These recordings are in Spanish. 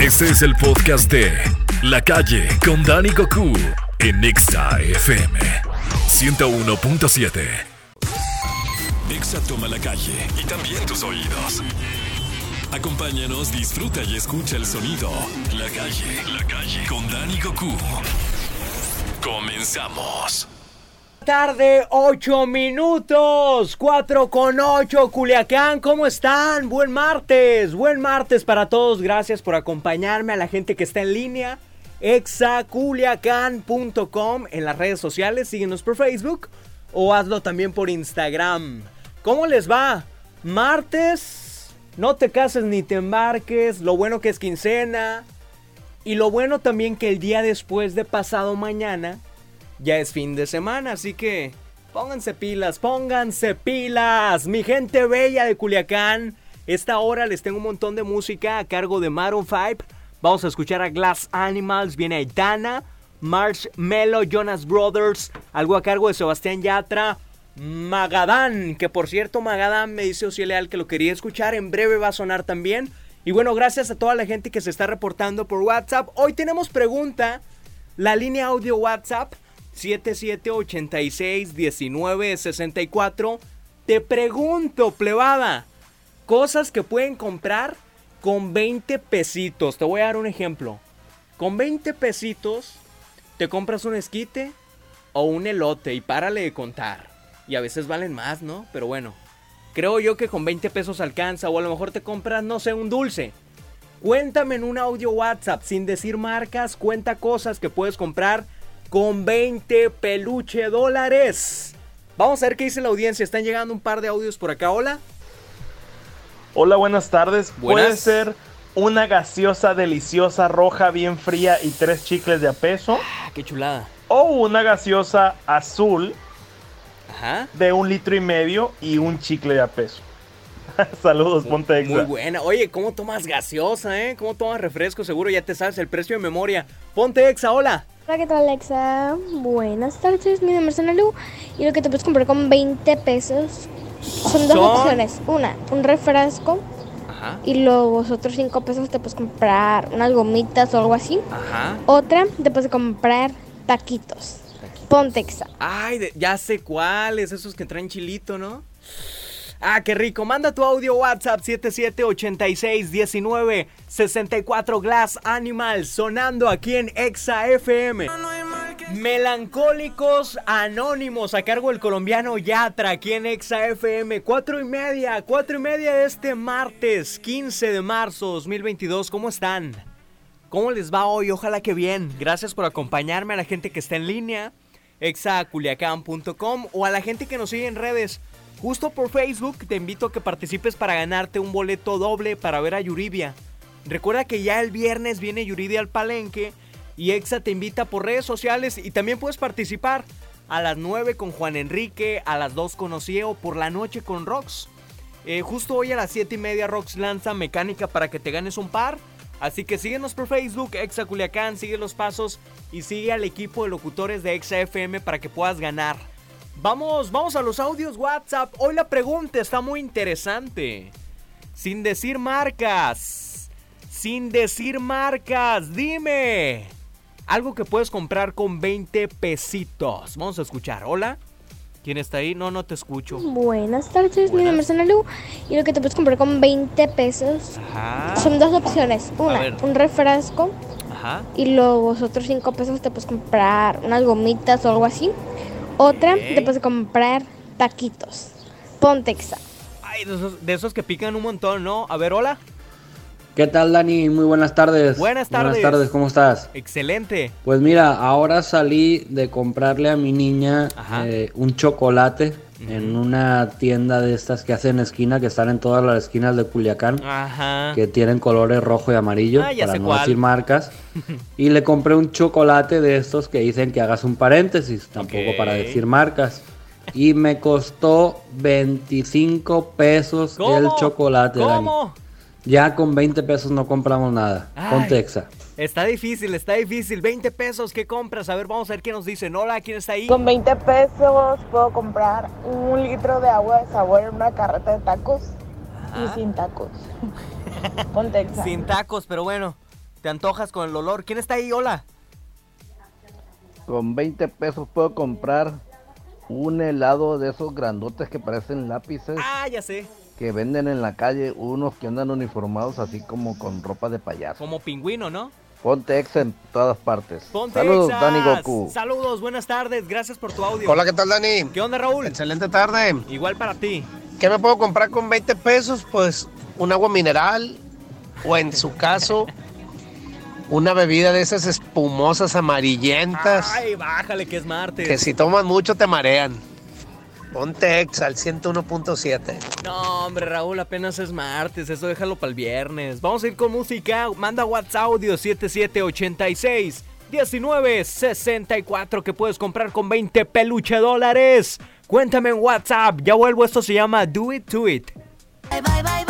Este es el podcast de La Calle con Dani Goku en Exa FM 101.7. Exa toma la calle y también tus oídos. Acompáñanos, disfruta y escucha el sonido. La calle, la calle con Dani Goku. Comenzamos. Tarde, 8 minutos, 4 con 8, Culiacán, ¿cómo están? Buen martes, buen martes para todos, gracias por acompañarme a la gente que está en línea, exaculiacán.com en las redes sociales, síguenos por Facebook o hazlo también por Instagram. ¿Cómo les va? Martes, no te cases ni te embarques, lo bueno que es quincena y lo bueno también que el día después de pasado mañana ya es fin de semana, así que pónganse pilas, pónganse pilas, mi gente bella de Culiacán. Esta hora les tengo un montón de música a cargo de Maroon 5. Vamos a escuchar a Glass Animals, viene Aitana, Marshmello, Jonas Brothers, algo a cargo de Sebastián Yatra, Magadán, que por cierto Magadán me dice Leal que lo quería escuchar, en breve va a sonar también. Y bueno, gracias a toda la gente que se está reportando por WhatsApp. Hoy tenemos pregunta, la línea audio WhatsApp 77861964. Te pregunto, plebada, cosas que pueden comprar con 20 pesitos. Te voy a dar un ejemplo. Con 20 pesitos te compras un esquite o un elote y párale de contar. Y a veces valen más, ¿no? Pero bueno, creo yo que con 20 pesos alcanza o a lo mejor te compras, no sé, un dulce. Cuéntame en un audio WhatsApp sin decir marcas, cuenta cosas que puedes comprar con 20 peluche dólares. Vamos a ver qué dice la audiencia. Están llegando un par de audios por acá. Hola. Hola, buenas tardes. Puede ser una gaseosa deliciosa roja bien fría y tres chicles de a peso. Ah, qué chulada. O una gaseosa azul de un litro y medio y un chicle de a peso. Saludos, ponte exa. Muy buena. Oye, ¿cómo tomas gaseosa, eh? ¿Cómo tomas refresco? Seguro ya te sabes el precio de memoria. Ponte exa, hola. Hola, ¿qué tal Alexa? Buenas tardes, mi nombre es Analu y lo que te puedes comprar con 20 pesos son dos opciones. Una, un refresco Ajá. y los otros 5 pesos te puedes comprar unas gomitas o algo así. Ajá. Otra, te puedes comprar taquitos. Pontexa. Ay, ya sé cuáles, esos que traen chilito, ¿no? Ah, qué rico. Manda tu audio WhatsApp 77861964 Glass Animal sonando aquí en Exa FM. Melancólicos Anónimos a cargo del colombiano Yatra aquí en Exa FM. Cuatro y media, cuatro y media de este martes 15 de marzo 2022. ¿Cómo están? ¿Cómo les va hoy? Ojalá que bien. Gracias por acompañarme a la gente que está en línea, exaculiacan.com o a la gente que nos sigue en redes. Justo por Facebook te invito a que participes para ganarte un boleto doble para ver a Yuridia. Recuerda que ya el viernes viene Yuridia al palenque y Exa te invita por redes sociales y también puedes participar a las 9 con Juan Enrique, a las 2 con Ocieo, por la noche con Rox. Eh, justo hoy a las 7 y media Rox lanza mecánica para que te ganes un par. Así que síguenos por Facebook, Exa Culiacán, sigue los pasos y sigue al equipo de locutores de Exa FM para que puedas ganar. Vamos, vamos a los audios WhatsApp. Hoy la pregunta está muy interesante. Sin decir marcas. Sin decir marcas. Dime. Algo que puedes comprar con 20 pesitos. Vamos a escuchar. Hola. ¿Quién está ahí? No, no te escucho. Buenas tardes, mi nombre es Analu y lo que te puedes comprar con 20 pesos son dos opciones. Una, un refresco Ajá. y los otros 5 pesos te puedes comprar unas gomitas o algo así. Otra, te puedes comprar taquitos. Pontexa. Ay, de esos, de esos que pican un montón, ¿no? A ver, hola. ¿Qué tal, Dani? Muy buenas tardes. Buenas tardes. Buenas tardes, ¿cómo estás? Excelente. Pues mira, ahora salí de comprarle a mi niña eh, un chocolate en una tienda de estas que hacen esquina, que están en todas las esquinas de Culiacán, Ajá. que tienen colores rojo y amarillo, ah, para no decir marcas. y le compré un chocolate de estos que dicen que hagas un paréntesis, tampoco para decir marcas. Y me costó 25 pesos el chocolate, ¿Cómo? Ya con 20 pesos no compramos nada. Con Texa. Está difícil, está difícil. 20 pesos, ¿qué compras? A ver, vamos a ver qué nos dicen. Hola, ¿quién está ahí? Con 20 pesos puedo comprar un litro de agua de sabor en una carreta de tacos y sin tacos. Con Texa. Sin tacos, pero bueno. Te antojas con el olor. ¿Quién está ahí? Hola. Con 20 pesos puedo comprar un helado de esos grandotes que parecen lápices. Ah, ya sé. Que venden en la calle unos que andan uniformados así como con ropa de payaso. Como pingüino, ¿no? Ponte ex en todas partes. Ponte Saludos, Dani Goku. Saludos, buenas tardes. Gracias por tu audio. Hola, ¿qué tal, Dani? ¿Qué onda, Raúl? Excelente tarde. Igual para ti. ¿Qué me puedo comprar con 20 pesos? Pues un agua mineral o en su caso una bebida de esas espumosas amarillentas. Ay, bájale que es martes. Que si tomas mucho te marean. Ponte ex al 101.7. No, hombre, Raúl, apenas es martes. Eso déjalo para el viernes. Vamos a ir con música. Manda WhatsApp audio 7786 1964 que puedes comprar con 20 peluche dólares. Cuéntame en WhatsApp. Ya vuelvo. Esto se llama Do It To It. Bye, bye, bye,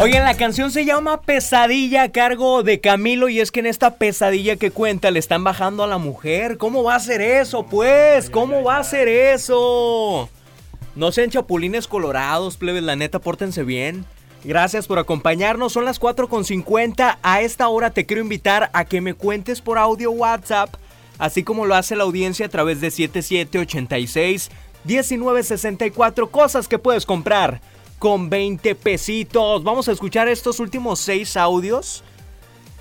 Oigan, la canción se llama Pesadilla a cargo de Camilo y es que en esta pesadilla que cuenta le están bajando a la mujer. ¿Cómo va a ser eso, pues? ¿Cómo va a ser eso? No sean chapulines colorados, plebes, la neta, pórtense bien. Gracias por acompañarnos, son las 4.50. A esta hora te quiero invitar a que me cuentes por audio WhatsApp, así como lo hace la audiencia a través de 7786 1964 cosas que puedes comprar con 20 pesitos. Vamos a escuchar estos últimos 6 audios.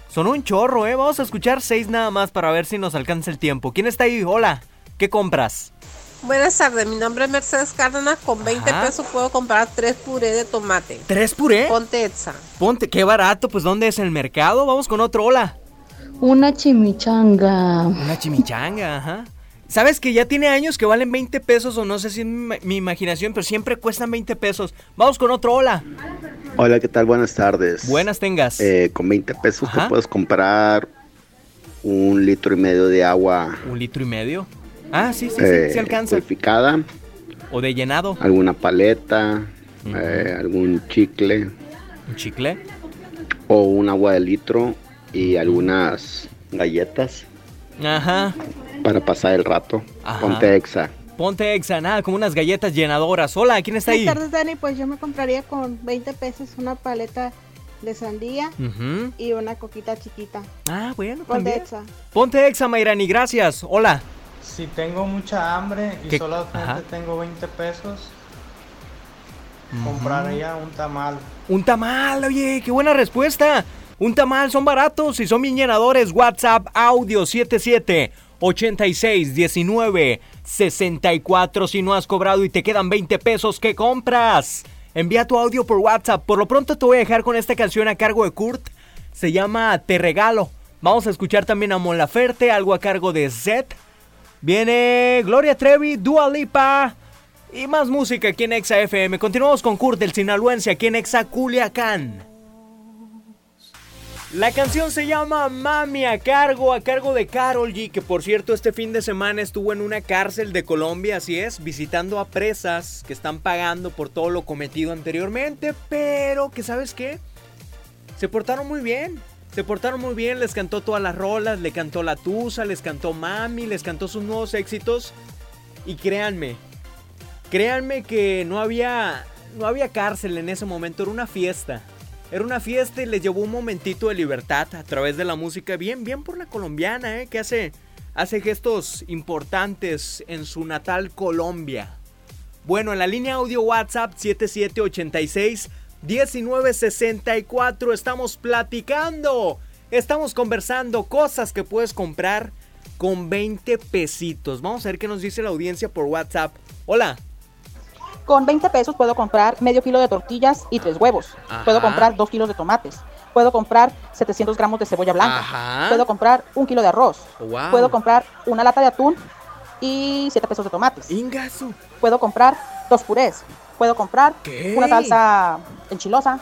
Son un chorro, ¿eh? Vamos a escuchar 6 nada más para ver si nos alcanza el tiempo. ¿Quién está ahí? Hola, ¿qué compras? Buenas tardes, mi nombre es Mercedes Cárdenas. Con 20 pesos puedo comprar 3 puré de tomate. ¿Tres puré? Ponte Etza. Ponte, qué barato. Pues ¿dónde es el mercado? Vamos con otro, hola. Una chimichanga. Una chimichanga, ajá. ¿Sabes que ya tiene años que valen 20 pesos o no sé si es mi, imaginación, pero siempre cuestan 20 pesos? Vamos con otro, hola. Hola, ¿qué tal? Buenas tardes. Buenas tengas. Eh, con 20 pesos te puedes comprar un litro y medio de agua. ¿Un litro y medio? Ah, sí, sí, sí, se eh, alcanza. Purificada. ¿O de llenado? Alguna paleta, eh, algún chicle. ¿Un chicle? O un agua de litro y algunas galletas. Ajá para pasar el rato. Ponte exa. Ponte exa, nada, como unas galletas llenadoras. Hola, ¿quién está ahí? Buenas tardes, Dani. Pues yo me compraría con 20 pesos una paleta de sandía y una coquita chiquita. Ah, bueno, Ponte exa. Ponte exa, Mayrani, gracias. Hola. Si tengo mucha hambre y solamente tengo 20 pesos, compraría un tamal. Un tamal, oye, qué buena respuesta. Un tamal son baratos y son bien llenadores. WhatsApp audio 77 86 19 64 si no has cobrado y te quedan 20 pesos ¿qué compras. Envía tu audio por WhatsApp. Por lo pronto te voy a dejar con esta canción a cargo de Kurt. Se llama Te regalo. Vamos a escuchar también a Mon Laferte, algo a cargo de Z. Viene Gloria Trevi, Dua Lipa y más música aquí en Exa FM. Continuamos con Kurt del Sinaloense aquí en Exa Culiacán. La canción se llama Mami a cargo, a cargo de Carol G, que por cierto este fin de semana estuvo en una cárcel de Colombia, así es, visitando a presas que están pagando por todo lo cometido anteriormente, pero que sabes qué, se portaron muy bien, se portaron muy bien, les cantó todas las rolas, le cantó La Tusa, les cantó Mami, les cantó sus nuevos éxitos y créanme, créanme que no había, no había cárcel en ese momento, era una fiesta. Era una fiesta y les llevó un momentito de libertad a través de la música. Bien, bien por la colombiana, ¿eh? Que hace, hace gestos importantes en su natal Colombia. Bueno, en la línea audio WhatsApp 7786 1964 estamos platicando. Estamos conversando cosas que puedes comprar con 20 pesitos. Vamos a ver qué nos dice la audiencia por WhatsApp. Hola. Con 20 pesos puedo comprar medio kilo de tortillas y tres huevos. Puedo comprar dos kilos de tomates. Puedo comprar 700 gramos de cebolla blanca. Puedo comprar un kilo de arroz. Puedo comprar una lata de atún y 7 pesos de tomates. Puedo comprar dos purés. Puedo comprar una salsa enchilosa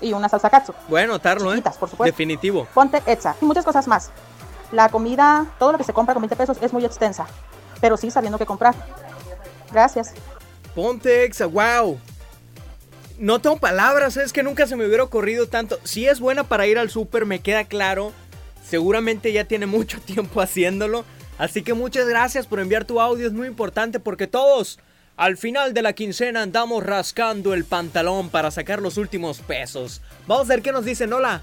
y una salsa katsu. Bueno, tarlo, ¿eh? por supuesto. Definitivo. Ponte etza y muchas cosas más. La comida, todo lo que se compra con 20 pesos es muy extensa, pero sí sabiendo qué comprar. Gracias. Ponte exa, wow. No tengo palabras, es que nunca se me hubiera ocurrido tanto. Si es buena para ir al súper, me queda claro. Seguramente ya tiene mucho tiempo haciéndolo. Así que muchas gracias por enviar tu audio, es muy importante porque todos al final de la quincena andamos rascando el pantalón para sacar los últimos pesos. Vamos a ver qué nos dicen, hola.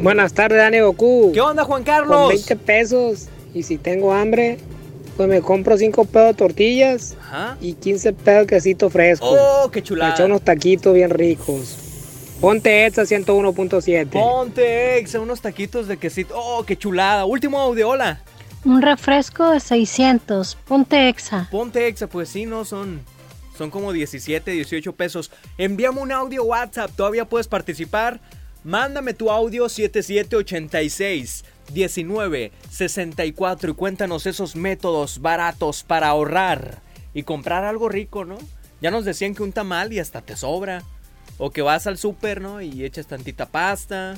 Buenas tardes, Dani Goku. ¿Qué onda, Juan Carlos? Con 20 pesos. Y si tengo hambre, pues me compro 5 pedos de tortillas y 15 pedos de quesito fresco. ¡Oh, qué chulada! Me echo unos taquitos bien ricos. Ponte Exa 101.7. Ponte Exa, unos taquitos de quesito. ¡Oh, qué chulada! Último audio, hola. Un refresco de 600. Ponte Exa. Ponte Exa, pues sí, no son. Son como 17, 18 pesos. Envíame un audio WhatsApp, todavía puedes participar. Mándame tu audio 7786 1964 y cuéntanos esos métodos baratos para ahorrar y comprar algo rico, ¿no? Ya nos decían que un tamal y hasta te sobra. O que vas al súper, ¿no? Y echas tantita pasta,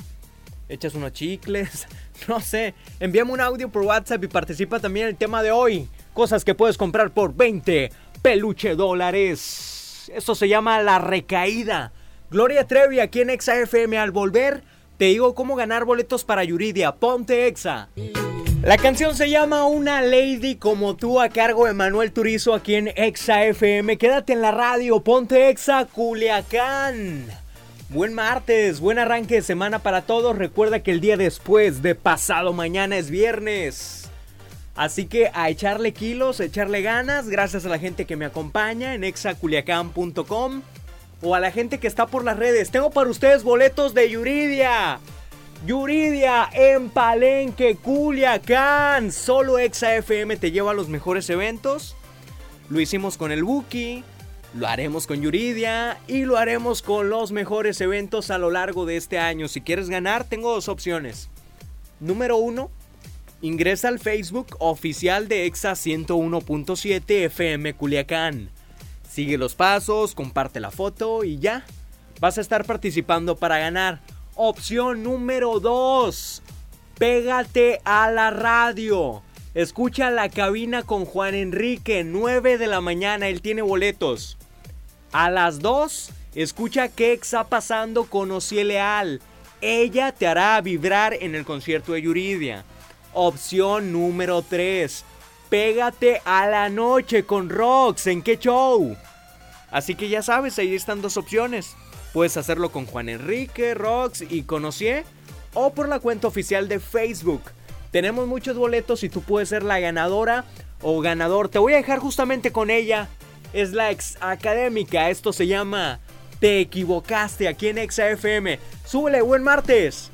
echas unos chicles, no sé. Envíame un audio por WhatsApp y participa también en el tema de hoy. Cosas que puedes comprar por 20 peluche dólares. Eso se llama la recaída. Gloria Trevi aquí en Exa FM al volver. Te digo cómo ganar boletos para Yuridia. Ponte Exa. La canción se llama Una Lady como tú a cargo de Manuel Turizo aquí en Exa FM. Quédate en la radio. Ponte Exa Culiacán. Buen martes, buen arranque de semana para todos. Recuerda que el día después de pasado mañana es viernes. Así que a echarle kilos, a echarle ganas. Gracias a la gente que me acompaña en exaculiacán.com o a la gente que está por las redes. Tengo para ustedes boletos de Yuridia. Yuridia en Palenque, Culiacán. Solo Exa FM te lleva a los mejores eventos. Lo hicimos con el Buki, lo haremos con Yuridia y lo haremos con los mejores eventos a lo largo de este año. Si quieres ganar, tengo dos opciones. Número uno, ingresa al Facebook oficial de Exa 101.7 FM Culiacán. Sigue los pasos, comparte la foto y ya. Vas a estar participando para ganar. Opción número 2. Pégate a la radio. Escucha la cabina con Juan Enrique, 9 de la mañana, él tiene boletos. A las 2, escucha qué está pasando con Ociel Leal. Ella te hará vibrar en el concierto de Yuridia. Opción número 3. Pégate a la noche con Rox. ¿En qué show? Así que ya sabes, ahí están dos opciones. Puedes hacerlo con Juan Enrique, Rox y Conocie o por la cuenta oficial de Facebook. Tenemos muchos boletos y tú puedes ser la ganadora o ganador. Te voy a dejar justamente con ella. Es la ex académica. Esto se llama Te equivocaste aquí en Exa FM. Súbele, buen martes.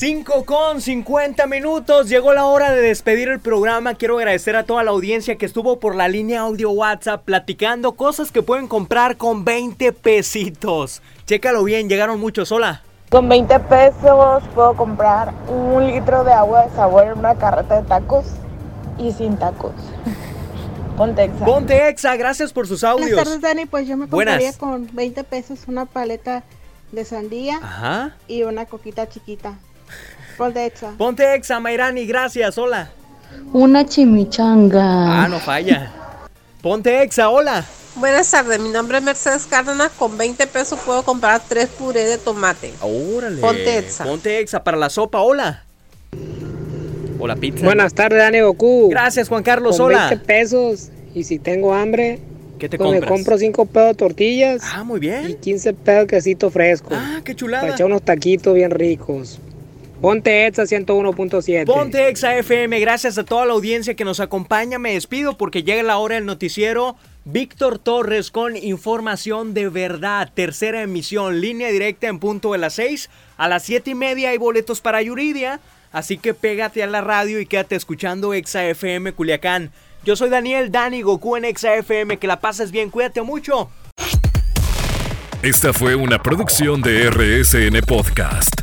5 con 50 minutos, llegó la hora de despedir el programa. Quiero agradecer a toda la audiencia que estuvo por la línea audio WhatsApp platicando cosas que pueden comprar con 20 pesitos. Chécalo bien, llegaron muchos. Hola. Con 20 pesos puedo comprar un litro de agua de sabor en una carreta de tacos y sin tacos. Ponte Exa. Ponte Exa, gracias por sus audios. Buenas tardes, Dani. Pues yo me compraría con 20 pesos una paleta de sandía y una coquita chiquita. Ponte Exa. Ponte Exa, Mayrani, gracias, hola. Una chimichanga. Ah, no falla. Ponte Exa, hola. Buenas tardes, mi nombre es Mercedes Cárdenas. Con 20 pesos puedo comprar tres puré de tomate. Órale. Ponte Exa. Ponte Exa para la sopa, hola. Hola, pizza. Buenas tardes, Dani Goku. Gracias, Juan Carlos, Con hola. 20 pesos. Y si tengo hambre, ¿Qué te pues compras? me compro 5 pedos de tortillas. Ah, muy bien. Y 15 pedos de quesito fresco. Ah, qué chulada. Para echar unos taquitos bien ricos. Ponte Exa 101.7. Ponte Exa FM, gracias a toda la audiencia que nos acompaña. Me despido porque llega la hora del noticiero. Víctor Torres con información de verdad. Tercera emisión, línea directa en punto de las 6. A las 7 y media hay boletos para Yuridia. Así que pégate a la radio y quédate escuchando Exa FM Culiacán. Yo soy Daniel Dani Goku en Exa FM. Que la pases bien, cuídate mucho. Esta fue una producción de RSN Podcast.